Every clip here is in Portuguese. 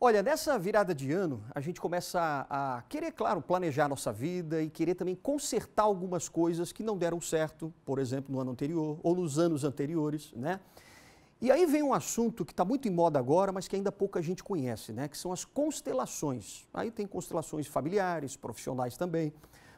Olha, nessa virada de ano, a gente começa a, a querer, claro, planejar a nossa vida e querer também consertar algumas coisas que não deram certo, por exemplo, no ano anterior ou nos anos anteriores, né? E aí vem um assunto que está muito em moda agora, mas que ainda pouca gente conhece, né? Que são as constelações. Aí tem constelações familiares, profissionais também.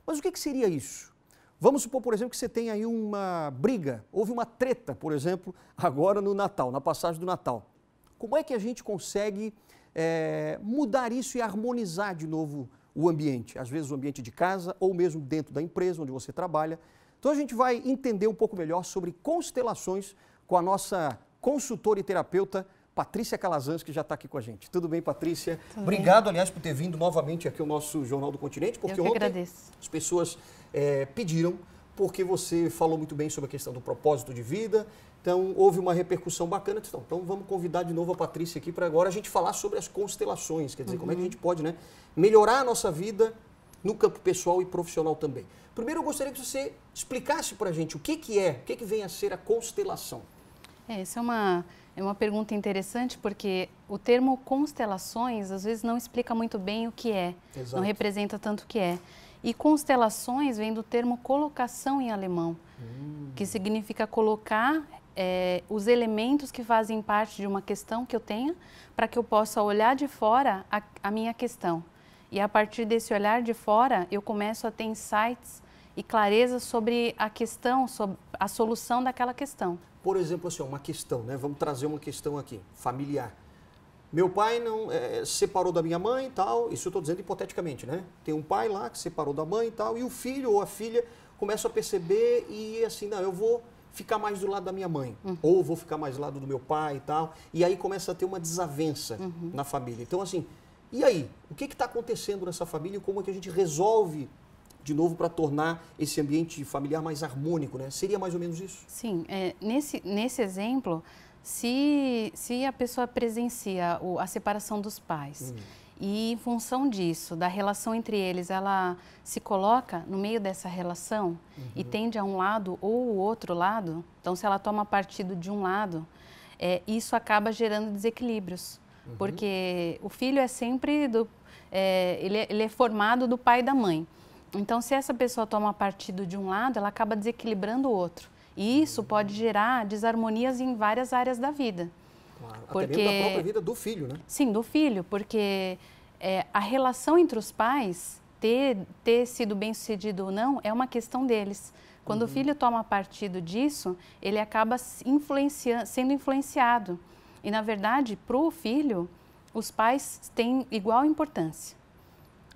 Mas o que, que seria isso? Vamos supor, por exemplo, que você tem aí uma briga, houve uma treta, por exemplo, agora no Natal, na passagem do Natal. Como é que a gente consegue é, mudar isso e harmonizar de novo o ambiente, às vezes o ambiente de casa ou mesmo dentro da empresa onde você trabalha. Então a gente vai entender um pouco melhor sobre constelações com a nossa consultora e terapeuta Patrícia Calazans, que já está aqui com a gente. Tudo bem, Patrícia? Tudo Obrigado, bem. aliás, por ter vindo novamente aqui ao nosso Jornal do Continente, porque ontem agradeço. as pessoas é, pediram, porque você falou muito bem sobre a questão do propósito de vida, então, houve uma repercussão bacana. Então, então vamos convidar de novo a Patrícia aqui para agora a gente falar sobre as constelações, quer dizer, uhum. como é que a gente pode né, melhorar a nossa vida no campo pessoal e profissional também. Primeiro, eu gostaria que você explicasse para a gente o que, que é, o que, que vem a ser a constelação. É, essa é uma, é uma pergunta interessante porque o termo constelações às vezes não explica muito bem o que é, Exato. não representa tanto o que é. E constelações vem do termo colocação em alemão, hum. que significa colocar é, os elementos que fazem parte de uma questão que eu tenha, para que eu possa olhar de fora a, a, minha questão. E a partir desse olhar de fora, eu começo a ter insights e clareza sobre a questão, sobre a solução daquela questão. Por exemplo, assim, uma questão, né? Vamos trazer uma questão aqui, familiar. Meu pai não é, separou da minha mãe e tal, isso eu estou dizendo hipoteticamente, né? Tem um pai lá que separou da mãe e tal, e o filho ou a filha começa a perceber e assim, não, eu vou ficar mais do lado da minha mãe, uhum. ou vou ficar mais do lado do meu pai e tal. E aí começa a ter uma desavença uhum. na família. Então, assim, e aí? O que está acontecendo nessa família e como é que a gente resolve de novo para tornar esse ambiente familiar mais harmônico, né? Seria mais ou menos isso? Sim, é, nesse, nesse exemplo, se, se a pessoa presencia o, a separação dos pais, uhum e em função disso, da relação entre eles, ela se coloca no meio dessa relação uhum. e tende a um lado ou o outro lado. Então, se ela toma partido de um lado, é, isso acaba gerando desequilíbrios, uhum. porque o filho é sempre do, é, ele, é, ele é formado do pai e da mãe. Então, se essa pessoa toma partido de um lado, ela acaba desequilibrando o outro. E isso pode gerar desarmonias em várias áreas da vida. Claro. Porque, Até mesmo da própria vida do filho, né? Sim, do filho, porque é, a relação entre os pais, ter, ter sido bem sucedido ou não, é uma questão deles. Quando uhum. o filho toma partido disso, ele acaba influencia, sendo influenciado. E, na verdade, para o filho, os pais têm igual importância.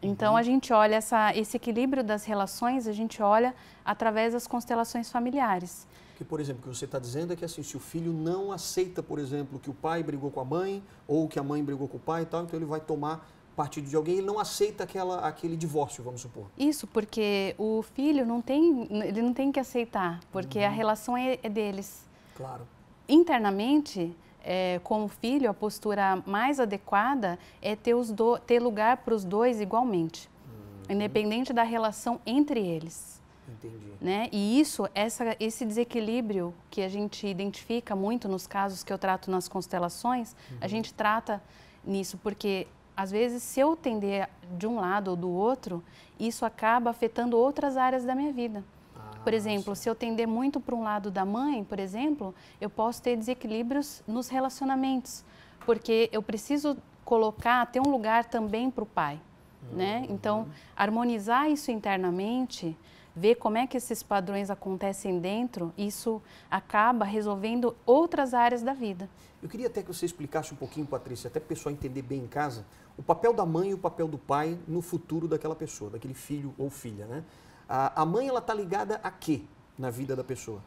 Então, uhum. a gente olha essa, esse equilíbrio das relações, a gente olha através das constelações familiares. Que, por exemplo, o que você está dizendo é que assim, se o filho não aceita, por exemplo, que o pai brigou com a mãe ou que a mãe brigou com o pai e tal, então ele vai tomar partido de alguém, ele não aceita aquela, aquele divórcio, vamos supor. Isso, porque o filho não tem, ele não tem que aceitar, porque uhum. a relação é, é, deles. Claro. Internamente, é, como filho, a postura mais adequada é ter, os do, ter lugar para os dois igualmente, uhum. independente da relação entre eles. Entendi. Né? E isso, essa, esse desequilíbrio que a gente identifica muito nos casos que eu trato nas constelações, uhum. a gente trata nisso, porque às vezes se eu tender de um lado ou do outro, isso acaba afetando outras áreas da minha vida. Por exemplo, se eu tender muito para um lado da mãe, por exemplo, eu posso ter desequilíbrios nos relacionamentos, porque eu preciso colocar, ter um lugar também para o pai. Né? Uhum. Então, harmonizar isso internamente ver como é que esses padrões acontecem dentro, isso acaba resolvendo outras áreas da vida. Eu queria até que você explicasse um pouquinho, Patrícia, até para o pessoal entender bem em casa, o papel da mãe e o papel do pai no futuro daquela pessoa, daquele filho ou filha, né? A, a mãe, ela está ligada a quê na vida da pessoa?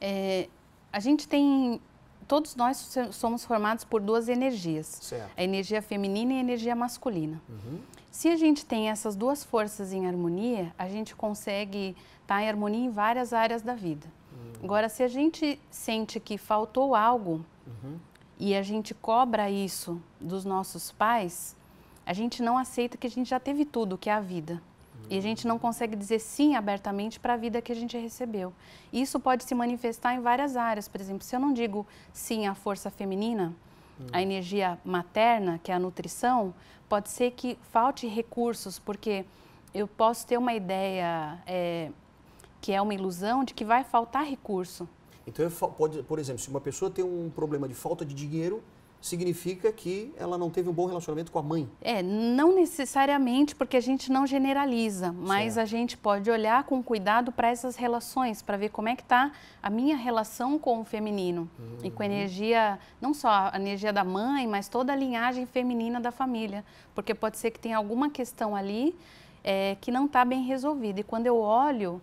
É, a gente tem todos nós somos formados por duas energias, certo. a energia feminina e a energia masculina. Uhum. Se a gente tem essas duas forças em harmonia, a gente consegue estar tá em harmonia em várias áreas da vida. Uhum. Agora, se a gente sente que faltou algo uhum. e a gente cobra isso dos nossos pais, a gente não aceita que a gente já teve tudo, que é a vida. E a gente não consegue dizer sim abertamente para a vida que a gente recebeu. Isso pode se manifestar em várias áreas. Por exemplo, se eu não digo sim à força feminina, hum. a energia materna, que é a nutrição, pode ser que falte recursos, porque eu posso ter uma ideia é, que é uma ilusão de que vai faltar recurso. Então, pode, por exemplo, se uma pessoa tem um problema de falta de dinheiro, significa que ela não teve um bom relacionamento com a mãe. É, não necessariamente, porque a gente não generaliza, mas certo. a gente pode olhar com cuidado para essas relações, para ver como é que está a minha relação com o feminino uhum. e com a uhum. energia, não só a energia da mãe, mas toda a linhagem feminina da família, porque pode ser que tenha alguma questão ali é, que não está bem resolvida. E quando eu olho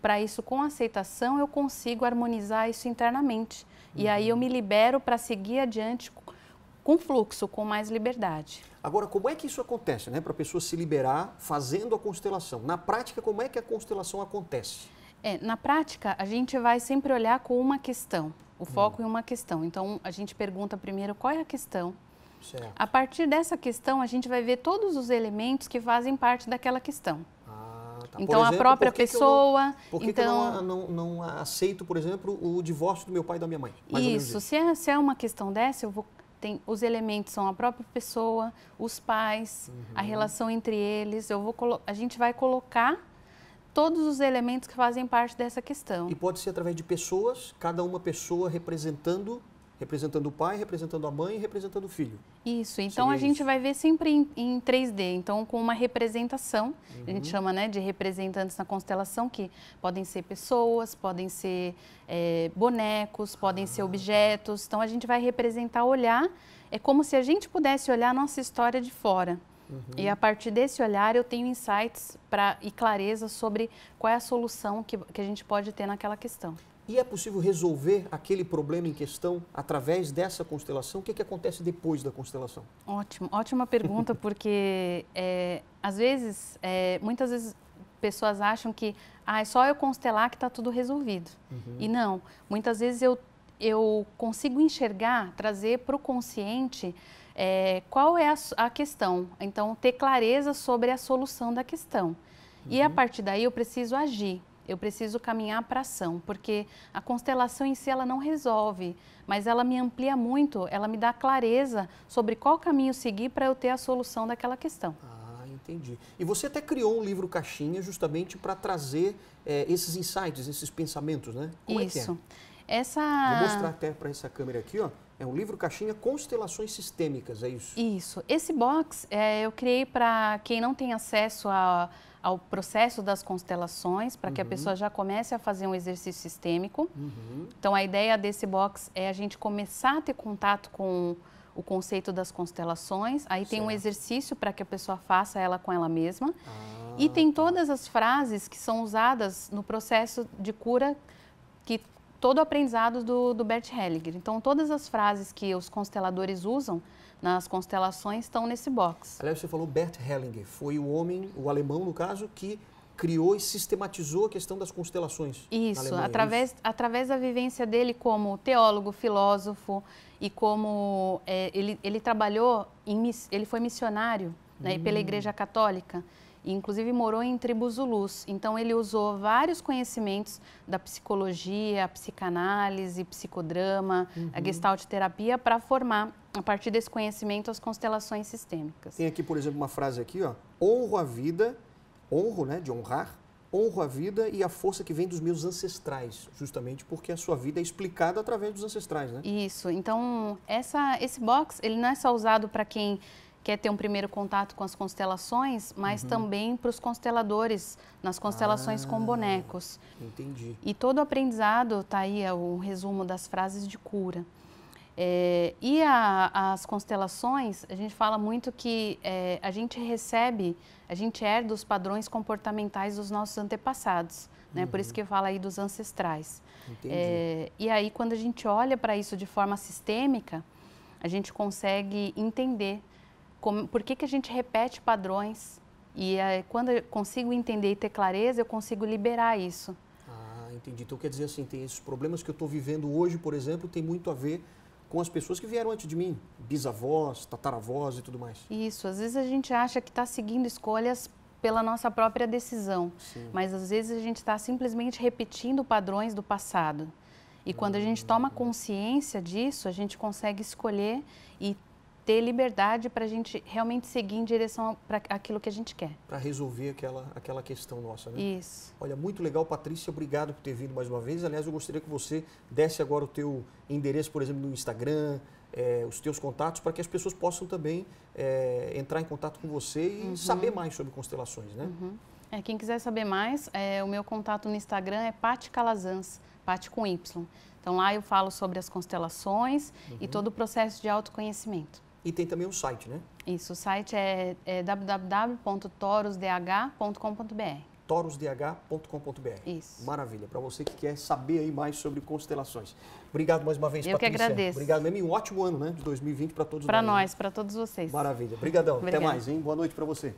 para isso com aceitação, eu consigo harmonizar isso internamente. Uhum. E aí eu me libero para seguir adiante com fluxo, com mais liberdade. Agora, como é que isso acontece, né? Para a pessoa se liberar fazendo a constelação? Na prática, como é que a constelação acontece? É, na prática, a gente vai sempre olhar com uma questão, o hum. foco em uma questão. Então, a gente pergunta primeiro qual é a questão. Certo. A partir dessa questão, a gente vai ver todos os elementos que fazem parte daquela questão. Ah, tá. Então, exemplo, a própria pessoa. Não, por que, então, que eu não, não, não, aceito, por exemplo, o divórcio do meu pai e da minha mãe? isso. Se é, se é uma questão dessa, eu vou tem os elementos são a própria pessoa, os pais, uhum. a relação entre eles. Eu vou a gente vai colocar todos os elementos que fazem parte dessa questão. E pode ser através de pessoas, cada uma pessoa representando representando o pai, representando a mãe e representando o filho. Isso, então Seria a gente isso. vai ver sempre em, em, 3D, então com uma representação, uhum. a gente uhum. chama né, de representantes na constelação, que podem ser pessoas, podem ser é, bonecos, podem ah. ser objetos, então a gente vai representar, olhar, é como se a gente pudesse olhar a nossa história de fora. Uhum. E a partir desse olhar eu tenho insights pra, e clareza sobre qual é a solução que, que a gente pode ter naquela questão. E é possível resolver aquele problema em questão através dessa constelação? O que, é que acontece depois da constelação? Ótimo, ótima pergunta, porque é, às vezes, é, muitas vezes pessoas acham que ah, é só eu constelar que está tudo resolvido. Uhum. E não, muitas vezes eu, eu consigo enxergar, trazer para o consciente é, qual é a, a, questão. Então, ter clareza sobre a solução da questão. Uhum. E a uhum. partir daí eu preciso agir eu preciso caminhar para ação, porque a constelação em si ela não resolve, mas ela me amplia muito, ela me dá clareza sobre qual caminho seguir para eu ter a solução daquela questão. Ah, entendi. E você até criou um livro caixinha justamente para trazer é, esses insights, esses pensamentos, né? Como Isso. É é? Essa... Vou mostrar até para essa câmera aqui, ó. É um livro caixinha Constelações Sistêmicas, é isso? Isso. Esse box é, eu criei para quem não tem acesso a ao processo das constelações, para que a uhum. pessoa já comece a fazer um exercício sistêmico. Uhum. Então, a ideia desse box é a gente começar a ter contato com o conceito das constelações. Aí certo. tem um exercício para que a pessoa faça ela com ela mesma. Ah, e tem tá. todas as frases que são usadas no processo de cura, que todo o aprendizado do, do Bert Hellinger. Então, todas as frases que os consteladores usam nas constelações estão nesse box. Aliás, você falou Bert Hellinger, foi o homem, o alemão no caso, que criou e sistematizou a questão das constelações. Isso, através, isso? através da vivência dele como teólogo, filósofo e como é, ele, ele trabalhou, em, ele foi missionário né, hum. pela Igreja Católica inclusive morou em tribos Zulus. Então ele usou vários conhecimentos da psicologia, psicanálise, psicodrama, uhum. a gestalt terapia para formar a partir desse conhecimento as constelações sistêmicas. Tem aqui, por exemplo, uma frase aqui, ó: honro a vida, honro, né, de honrar, honro a vida e a força que vem dos meus ancestrais, justamente porque a sua vida é explicada através dos ancestrais, né? Isso. Então, essa, esse box, ele não é só usado para quem quer ter um primeiro contato com as constelações, mas uhum. também para os consteladores, nas constelações ah, com bonecos. Entendi. E todo o aprendizado, está aí é o resumo das frases de cura. É, e a, as constelações, a gente fala muito que é, a gente recebe, a gente herda os padrões comportamentais dos nossos antepassados, né? Uhum. Por isso uhum. que fala aí dos ancestrais. É, e aí, quando a gente olha para isso de forma sistêmica, a gente consegue entender como, por que, que a gente repete padrões. E é, quando eu consigo entender e ter clareza, eu consigo liberar isso. Ah, entendi. Então quer dizer assim, tem esses problemas que eu estou vivendo hoje, por exemplo, tem muito a ver com as pessoas que vieram antes de mim, bisavós, tataravós e tudo mais. Isso, às vezes a gente acha que está seguindo escolhas pela nossa própria decisão, Sim. mas às vezes a gente está simplesmente repetindo padrões do passado. E quando a gente toma consciência disso, a gente consegue escolher e ter liberdade para a gente realmente seguir em direção para aquilo que a gente quer. Para resolver aquela, aquela questão nossa, né? Isso. Olha, muito legal, Patrícia, obrigado por ter vindo mais uma vez. Aliás, eu gostaria que você desse agora o teu endereço, por exemplo, no Instagram, é, os teus contatos, para que as pessoas possam também é, entrar em contato com você e uhum. saber mais sobre constelações, né? Uhum. É, quem quiser saber mais, é, o meu contato no Instagram é Pati Calazans, Pati com Y. Então lá eu falo sobre as constelações uhum. e todo o processo de autoconhecimento. E tem também um site, né? Isso, o site é, é www.torosdh.com.br torosdh.com.br. Isso. Maravilha. Para você que quer saber aí mais sobre constelações. Obrigado mais uma vez, Eu Patrícia. Eu que agradeço. Obrigado mesmo e um ótimo ano, né, de 2020 para todos. Para nós, para todos vocês. Maravilha. Obrigadão. Até mais, hein? Boa noite para você.